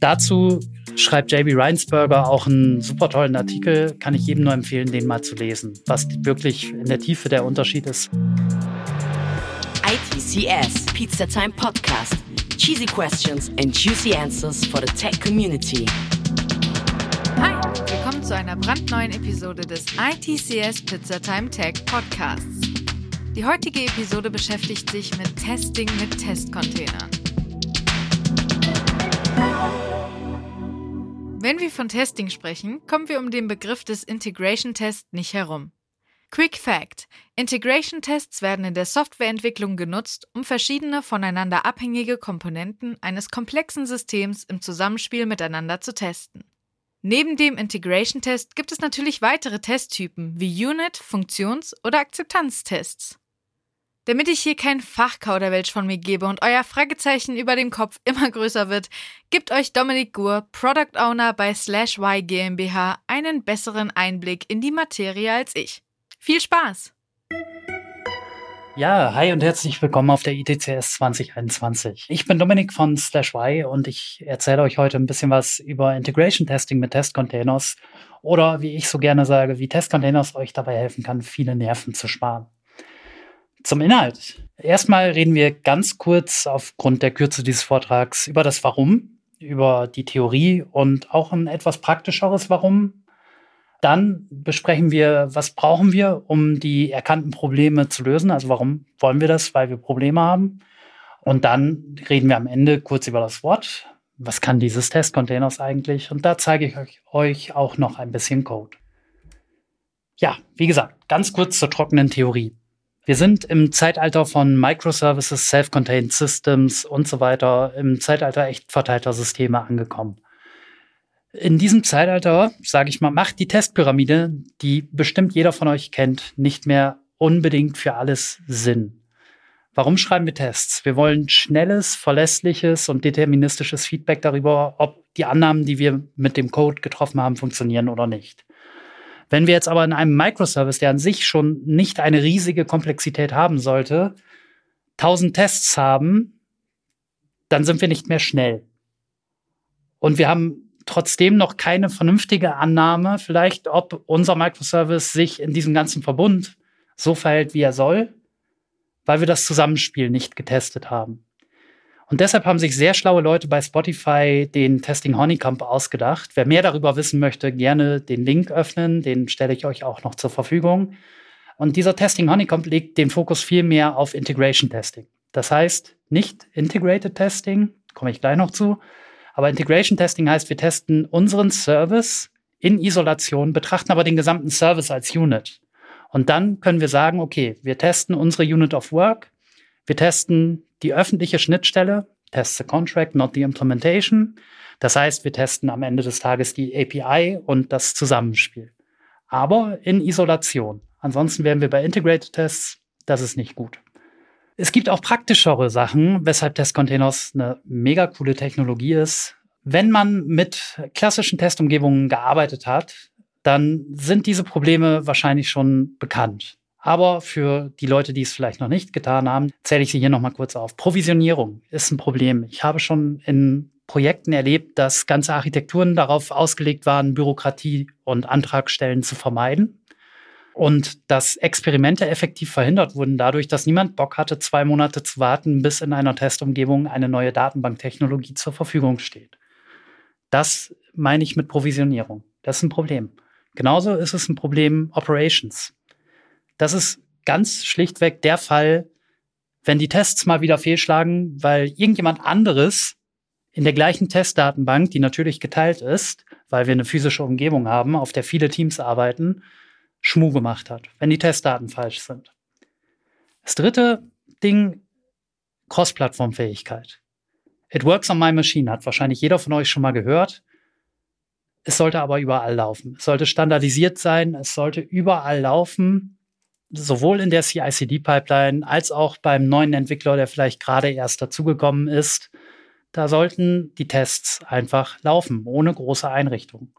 dazu schreibt JB Reinsberger auch einen super tollen Artikel. Kann ich jedem nur empfehlen, den mal zu lesen, was wirklich in der Tiefe der Unterschied ist. ITCS, Pizza Time Podcast. Cheesy questions and juicy answers for the tech community. Hi, willkommen zu einer brandneuen Episode des ITCS Pizza Time Tech Podcasts. Die heutige Episode beschäftigt sich mit Testing mit Testcontainern. Wenn wir von Testing sprechen, kommen wir um den Begriff des Integration Test nicht herum. Quick Fact: Integration Tests werden in der Softwareentwicklung genutzt, um verschiedene voneinander abhängige Komponenten eines komplexen Systems im Zusammenspiel miteinander zu testen. Neben dem Integration Test gibt es natürlich weitere Testtypen wie Unit, Funktions- oder Akzeptanztests. Damit ich hier kein Fachkauderwelsch von mir gebe und euer Fragezeichen über dem Kopf immer größer wird, gibt euch Dominik Gur, Product Owner bei Slash Y GmbH, einen besseren Einblick in die Materie als ich. Viel Spaß! Ja, hi und herzlich willkommen auf der ITCS 2021. Ich bin Dominik von Slash Y und ich erzähle euch heute ein bisschen was über Integration Testing mit Testcontainers oder wie ich so gerne sage, wie Testcontainers euch dabei helfen kann, viele Nerven zu sparen. Zum Inhalt. Erstmal reden wir ganz kurz aufgrund der Kürze dieses Vortrags über das Warum, über die Theorie und auch ein etwas praktischeres Warum. Dann besprechen wir, was brauchen wir, um die erkannten Probleme zu lösen. Also warum wollen wir das? Weil wir Probleme haben. Und dann reden wir am Ende kurz über das Wort. Was kann dieses Testcontainers eigentlich? Und da zeige ich euch auch noch ein bisschen Code. Ja, wie gesagt, ganz kurz zur trockenen Theorie. Wir sind im Zeitalter von Microservices, Self-Contained Systems und so weiter, im Zeitalter echt verteilter Systeme angekommen. In diesem Zeitalter, sage ich mal, macht die Testpyramide, die bestimmt jeder von euch kennt, nicht mehr unbedingt für alles Sinn. Warum schreiben wir Tests? Wir wollen schnelles, verlässliches und deterministisches Feedback darüber, ob die Annahmen, die wir mit dem Code getroffen haben, funktionieren oder nicht. Wenn wir jetzt aber in einem Microservice, der an sich schon nicht eine riesige Komplexität haben sollte, 1000 Tests haben, dann sind wir nicht mehr schnell. Und wir haben trotzdem noch keine vernünftige Annahme, vielleicht, ob unser Microservice sich in diesem ganzen Verbund so verhält, wie er soll, weil wir das Zusammenspiel nicht getestet haben. Und deshalb haben sich sehr schlaue Leute bei Spotify den Testing Honeycomb ausgedacht. Wer mehr darüber wissen möchte, gerne den Link öffnen. Den stelle ich euch auch noch zur Verfügung. Und dieser Testing Honeycomb legt den Fokus viel mehr auf Integration Testing. Das heißt nicht Integrated Testing, komme ich gleich noch zu. Aber Integration Testing heißt, wir testen unseren Service in Isolation, betrachten aber den gesamten Service als Unit. Und dann können wir sagen, okay, wir testen unsere Unit of Work, wir testen die öffentliche Schnittstelle, test the contract, not the implementation. Das heißt, wir testen am Ende des Tages die API und das Zusammenspiel. Aber in Isolation. Ansonsten wären wir bei Integrated Tests. Das ist nicht gut. Es gibt auch praktischere Sachen, weshalb Testcontainers eine mega coole Technologie ist. Wenn man mit klassischen Testumgebungen gearbeitet hat, dann sind diese Probleme wahrscheinlich schon bekannt. Aber für die Leute, die es vielleicht noch nicht getan haben, zähle ich sie hier nochmal kurz auf. Provisionierung ist ein Problem. Ich habe schon in Projekten erlebt, dass ganze Architekturen darauf ausgelegt waren, Bürokratie und Antragstellen zu vermeiden. Und dass Experimente effektiv verhindert wurden dadurch, dass niemand Bock hatte, zwei Monate zu warten, bis in einer Testumgebung eine neue Datenbanktechnologie zur Verfügung steht. Das meine ich mit Provisionierung. Das ist ein Problem. Genauso ist es ein Problem Operations. Das ist ganz schlichtweg der Fall, wenn die Tests mal wieder fehlschlagen, weil irgendjemand anderes in der gleichen Testdatenbank, die natürlich geteilt ist, weil wir eine physische Umgebung haben, auf der viele Teams arbeiten, Schmu gemacht hat, wenn die Testdaten falsch sind. Das dritte Ding, Cross-Plattform-Fähigkeit. It works on my machine, hat wahrscheinlich jeder von euch schon mal gehört. Es sollte aber überall laufen. Es sollte standardisiert sein, es sollte überall laufen sowohl in der CI-CD-Pipeline als auch beim neuen Entwickler, der vielleicht gerade erst dazugekommen ist, da sollten die Tests einfach laufen, ohne große Einrichtung.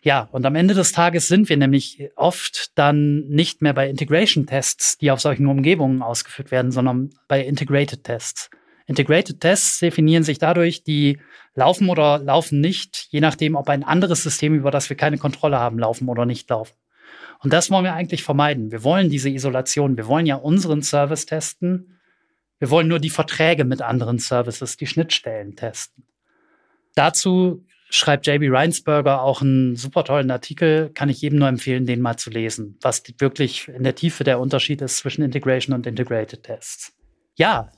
Ja, und am Ende des Tages sind wir nämlich oft dann nicht mehr bei Integration-Tests, die auf solchen Umgebungen ausgeführt werden, sondern bei Integrated Tests. Integrated Tests definieren sich dadurch, die laufen oder laufen nicht, je nachdem, ob ein anderes System, über das wir keine Kontrolle haben, laufen oder nicht laufen. Und das wollen wir eigentlich vermeiden. Wir wollen diese Isolation. Wir wollen ja unseren Service testen. Wir wollen nur die Verträge mit anderen Services, die Schnittstellen testen. Dazu schreibt JB Reinsberger auch einen super tollen Artikel, kann ich jedem nur empfehlen, den mal zu lesen, was wirklich in der Tiefe der Unterschied ist zwischen Integration und Integrated Tests. Ja,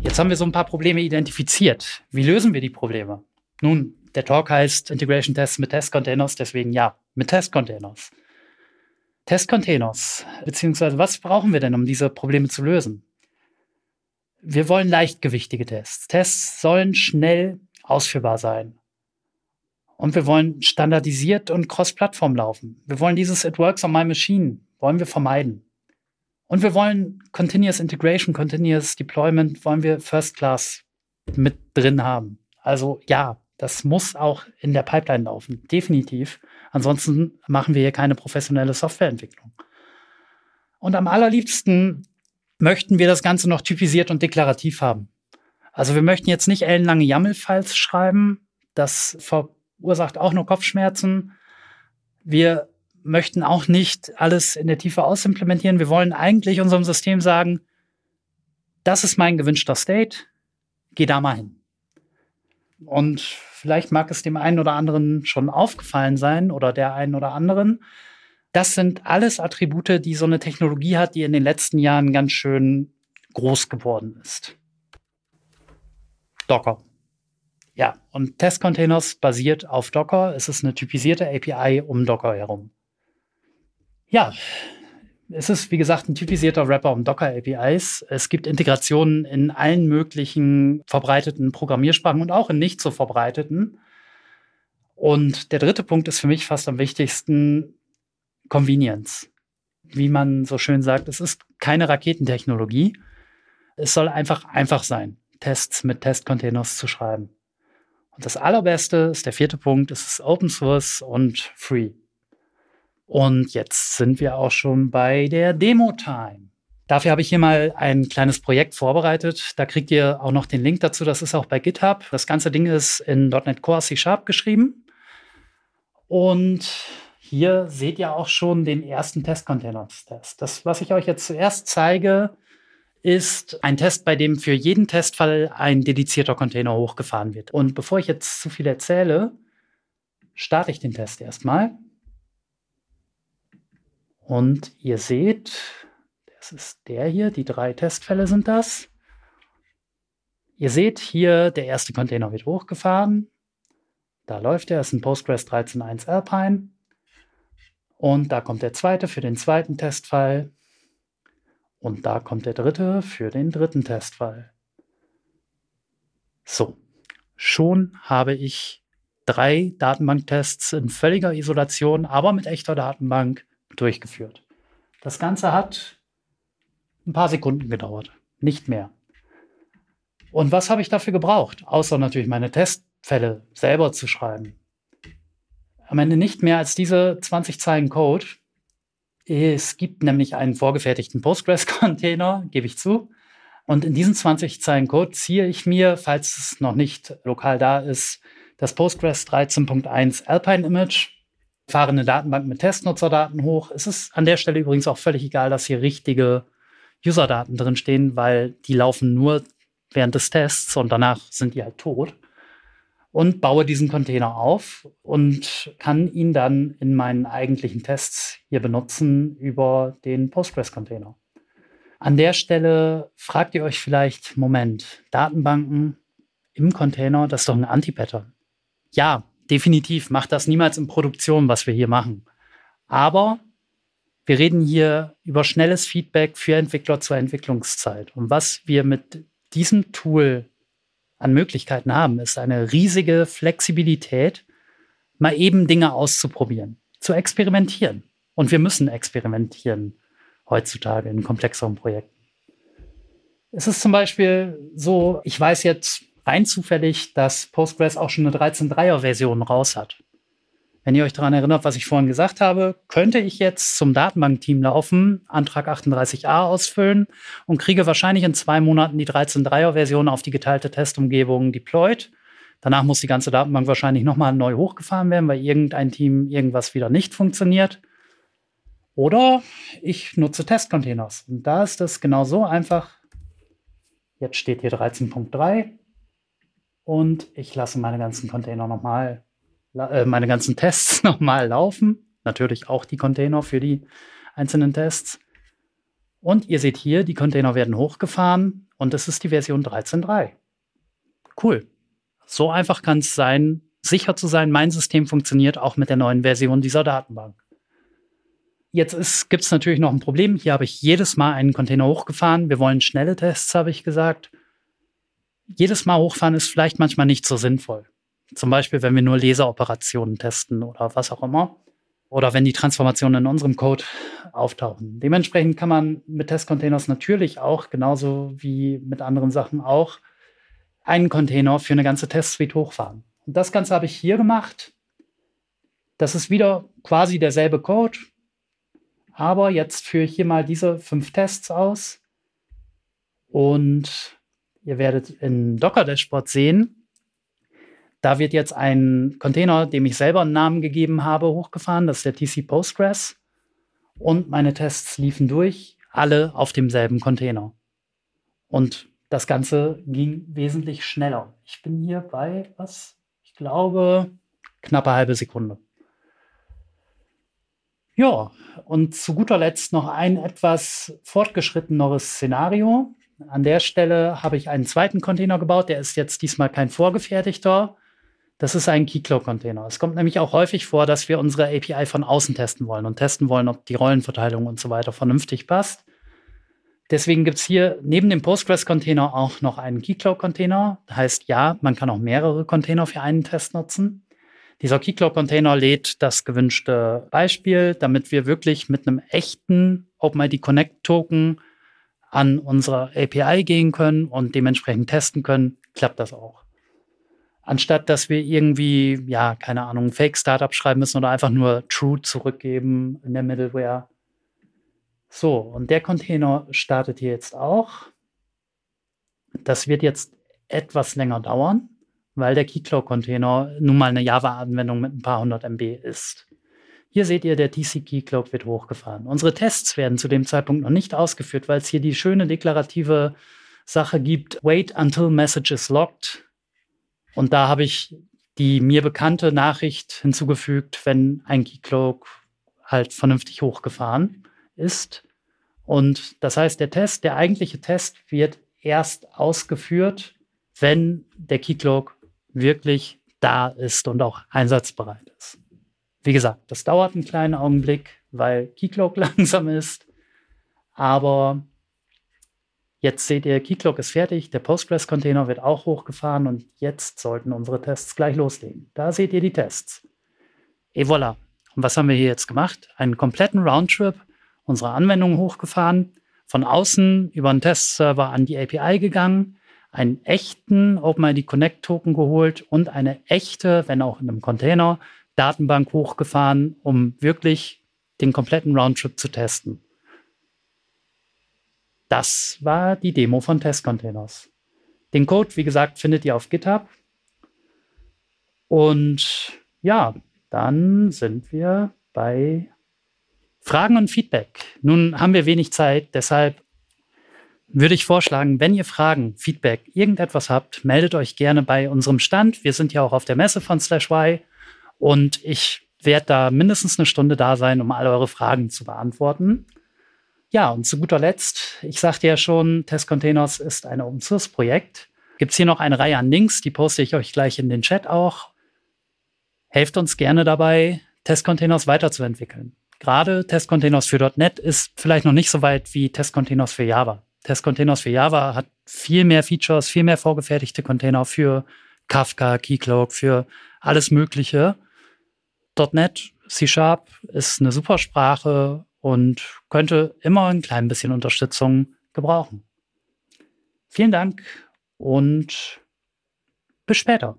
jetzt haben wir so ein paar Probleme identifiziert. Wie lösen wir die Probleme? Nun, der Talk heißt Integration Tests mit Test Containers, deswegen ja, mit Test Containers. Test Containers, beziehungsweise was brauchen wir denn, um diese Probleme zu lösen? Wir wollen leichtgewichtige Tests. Tests sollen schnell ausführbar sein. Und wir wollen standardisiert und cross-Plattform laufen. Wir wollen dieses It works on my machine, wollen wir vermeiden. Und wir wollen Continuous Integration, Continuous Deployment, wollen wir First Class mit drin haben. Also ja, das muss auch in der Pipeline laufen, definitiv. Ansonsten machen wir hier keine professionelle Softwareentwicklung. Und am allerliebsten möchten wir das Ganze noch typisiert und deklarativ haben. Also wir möchten jetzt nicht ellenlange YAML-Files schreiben. Das verursacht auch nur Kopfschmerzen. Wir möchten auch nicht alles in der Tiefe ausimplementieren. Wir wollen eigentlich unserem System sagen, das ist mein gewünschter State, geh da mal hin. Und vielleicht mag es dem einen oder anderen schon aufgefallen sein oder der einen oder anderen. Das sind alles Attribute, die so eine Technologie hat, die in den letzten Jahren ganz schön groß geworden ist. Docker. Ja, und Test Containers basiert auf Docker. Es ist eine typisierte API um Docker herum. Ja, es ist, wie gesagt, ein typisierter Wrapper um Docker-APIs. Es gibt Integrationen in allen möglichen verbreiteten Programmiersprachen und auch in nicht so verbreiteten. Und der dritte Punkt ist für mich fast am wichtigsten Convenience. Wie man so schön sagt, es ist keine Raketentechnologie. Es soll einfach einfach sein, Tests mit Testcontainers zu schreiben. Und das allerbeste ist der vierte Punkt, es ist Open Source und Free. Und jetzt sind wir auch schon bei der Demo-Time. Dafür habe ich hier mal ein kleines Projekt vorbereitet. Da kriegt ihr auch noch den Link dazu. Das ist auch bei GitHub. Das ganze Ding ist in .NET Core C Sharp geschrieben. Und hier seht ihr auch schon den ersten Test-Containers-Test. Das, was ich euch jetzt zuerst zeige, ist ein Test, bei dem für jeden Testfall ein dedizierter Container hochgefahren wird. Und bevor ich jetzt zu viel erzähle, starte ich den Test erstmal. Und ihr seht, das ist der hier, die drei Testfälle sind das. Ihr seht hier, der erste Container wird hochgefahren. Da läuft er, ist ein Postgres 13.1 Alpine. Und da kommt der zweite für den zweiten Testfall. Und da kommt der dritte für den dritten Testfall. So, schon habe ich drei Datenbanktests in völliger Isolation, aber mit echter Datenbank durchgeführt. Das Ganze hat ein paar Sekunden gedauert, nicht mehr. Und was habe ich dafür gebraucht? Außer natürlich meine Testfälle selber zu schreiben. Am Ende nicht mehr als diese 20 Zeilen Code. Es gibt nämlich einen vorgefertigten Postgres-Container, gebe ich zu. Und in diesen 20 Zeilen Code ziehe ich mir, falls es noch nicht lokal da ist, das Postgres 13.1 Alpine Image fahre eine Datenbank mit Testnutzerdaten hoch. Es ist an der Stelle übrigens auch völlig egal, dass hier richtige Userdaten drin stehen, weil die laufen nur während des Tests und danach sind die halt tot. Und baue diesen Container auf und kann ihn dann in meinen eigentlichen Tests hier benutzen über den Postgres-Container. An der Stelle fragt ihr euch vielleicht, Moment, Datenbanken im Container, das ist doch ein Anti-Pattern. Ja, definitiv macht das niemals in Produktion, was wir hier machen. Aber wir reden hier über schnelles Feedback für Entwickler zur Entwicklungszeit. Und was wir mit diesem Tool an Möglichkeiten haben, ist eine riesige Flexibilität, mal eben Dinge auszuprobieren, zu experimentieren. Und wir müssen experimentieren heutzutage in komplexeren Projekten. Es ist zum Beispiel so, ich weiß jetzt rein zufällig, dass Postgres auch schon eine 13.3er Version raus hat. Wenn ihr euch daran erinnert, was ich vorhin gesagt habe, könnte ich jetzt zum Datenbankteam laufen, Antrag 38a ausfüllen und kriege wahrscheinlich in zwei Monaten die 13.3er-Version auf die geteilte Testumgebung deployed. Danach muss die ganze Datenbank wahrscheinlich nochmal neu hochgefahren werden, weil irgendein Team irgendwas wieder nicht funktioniert. Oder ich nutze Testcontainers. Und da ist es genau so einfach. Jetzt steht hier 13.3 und ich lasse meine ganzen Container nochmal, äh, meine ganzen Tests nochmal laufen. Natürlich auch die Container für die einzelnen Tests. Und ihr seht hier, die Container werden hochgefahren und es ist die Version 13.3. Cool. So einfach kann es sein, sicher zu sein, mein System funktioniert auch mit der neuen Version dieser Datenbank. Jetzt gibt es natürlich noch ein Problem. Hier habe ich jedes Mal einen Container hochgefahren. Wir wollen schnelle Tests, habe ich gesagt. Jedes Mal hochfahren ist vielleicht manchmal nicht so sinnvoll. Zum Beispiel, wenn wir nur Leseroperationen testen oder was auch immer. Oder wenn die Transformationen in unserem Code auftauchen. Dementsprechend kann man mit Testcontainers natürlich auch, genauso wie mit anderen Sachen auch, einen Container für eine ganze Testsuite hochfahren. Und das Ganze habe ich hier gemacht. Das ist wieder quasi derselbe Code, aber jetzt führe ich hier mal diese fünf Tests aus und ihr werdet in Docker Dashboard sehen, da wird jetzt ein Container, dem ich selber einen Namen gegeben habe, hochgefahren. Das ist der TC Postgres. Und meine Tests liefen durch, alle auf demselben Container. Und das Ganze ging wesentlich schneller. Ich bin hier bei, was? Ich glaube, knappe halbe Sekunde. Ja, und zu guter Letzt noch ein etwas fortgeschritteneres Szenario. An der Stelle habe ich einen zweiten Container gebaut. Der ist jetzt diesmal kein vorgefertigter. Das ist ein Keycloak-Container. Es kommt nämlich auch häufig vor, dass wir unsere API von außen testen wollen und testen wollen, ob die Rollenverteilung und so weiter vernünftig passt. Deswegen gibt es hier neben dem Postgres-Container auch noch einen Keycloak-Container. Das heißt, ja, man kann auch mehrere Container für einen Test nutzen. Dieser Keycloak-Container lädt das gewünschte Beispiel, damit wir wirklich mit einem echten OpenID Connect-Token an unsere API gehen können und dementsprechend testen können, klappt das auch. Anstatt dass wir irgendwie, ja, keine Ahnung, Fake-Startup schreiben müssen oder einfach nur True zurückgeben in der Middleware. So, und der Container startet hier jetzt auch. Das wird jetzt etwas länger dauern weil der Keycloak-Container nun mal eine Java-Anwendung mit ein paar hundert MB ist. Hier seht ihr, der TC Keycloak wird hochgefahren. Unsere Tests werden zu dem Zeitpunkt noch nicht ausgeführt, weil es hier die schöne deklarative Sache gibt, wait until message is locked. Und da habe ich die mir bekannte Nachricht hinzugefügt, wenn ein Keycloak halt vernünftig hochgefahren ist. Und das heißt, der Test, der eigentliche Test wird erst ausgeführt, wenn der Keycloak wirklich da ist und auch einsatzbereit ist. Wie gesagt, das dauert einen kleinen Augenblick, weil Keycloak langsam ist. Aber jetzt seht ihr, Keycloak ist fertig, der Postgres-Container wird auch hochgefahren und jetzt sollten unsere Tests gleich loslegen. Da seht ihr die Tests. Et voilà. Und was haben wir hier jetzt gemacht? Einen kompletten Roundtrip unserer Anwendung hochgefahren, von außen über einen Testserver an die API gegangen, einen echten OpenID Connect Token geholt und eine echte, wenn auch in einem Container, Datenbank hochgefahren, um wirklich den kompletten Roundtrip zu testen. Das war die Demo von Testcontainers. Den Code, wie gesagt, findet ihr auf GitHub. Und ja, dann sind wir bei Fragen und Feedback. Nun haben wir wenig Zeit, deshalb würde ich vorschlagen, wenn ihr Fragen, Feedback, irgendetwas habt, meldet euch gerne bei unserem Stand. Wir sind ja auch auf der Messe von Slash Y und ich werde da mindestens eine Stunde da sein, um all eure Fragen zu beantworten. Ja, und zu guter Letzt, ich sagte ja schon, Test Containers ist ein Open Source Projekt. Gibt es hier noch eine Reihe an Links, die poste ich euch gleich in den Chat auch. Helft uns gerne dabei, Test Containers weiterzuentwickeln. Gerade Test Containers für .NET ist vielleicht noch nicht so weit wie Test Containers für Java. Testcontainers für Java hat viel mehr Features, viel mehr vorgefertigte Container für Kafka, Keycloak, für alles Mögliche. .NET, C-Sharp ist eine super Sprache und könnte immer ein klein bisschen Unterstützung gebrauchen. Vielen Dank und bis später.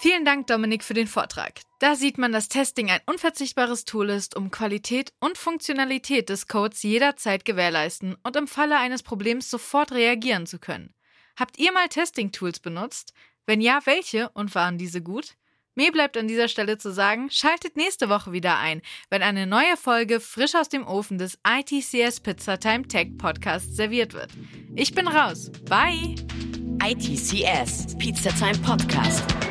Vielen Dank, Dominik, für den Vortrag. Da sieht man, dass Testing ein unverzichtbares Tool ist, um Qualität und Funktionalität des Codes jederzeit gewährleisten und im Falle eines Problems sofort reagieren zu können. Habt ihr mal Testing-Tools benutzt? Wenn ja, welche und waren diese gut? Mir bleibt an dieser Stelle zu sagen, schaltet nächste Woche wieder ein, wenn eine neue Folge frisch aus dem Ofen des ITCS Pizza Time Tech Podcasts serviert wird. Ich bin raus. Bye! ITCS Pizza Time Podcast.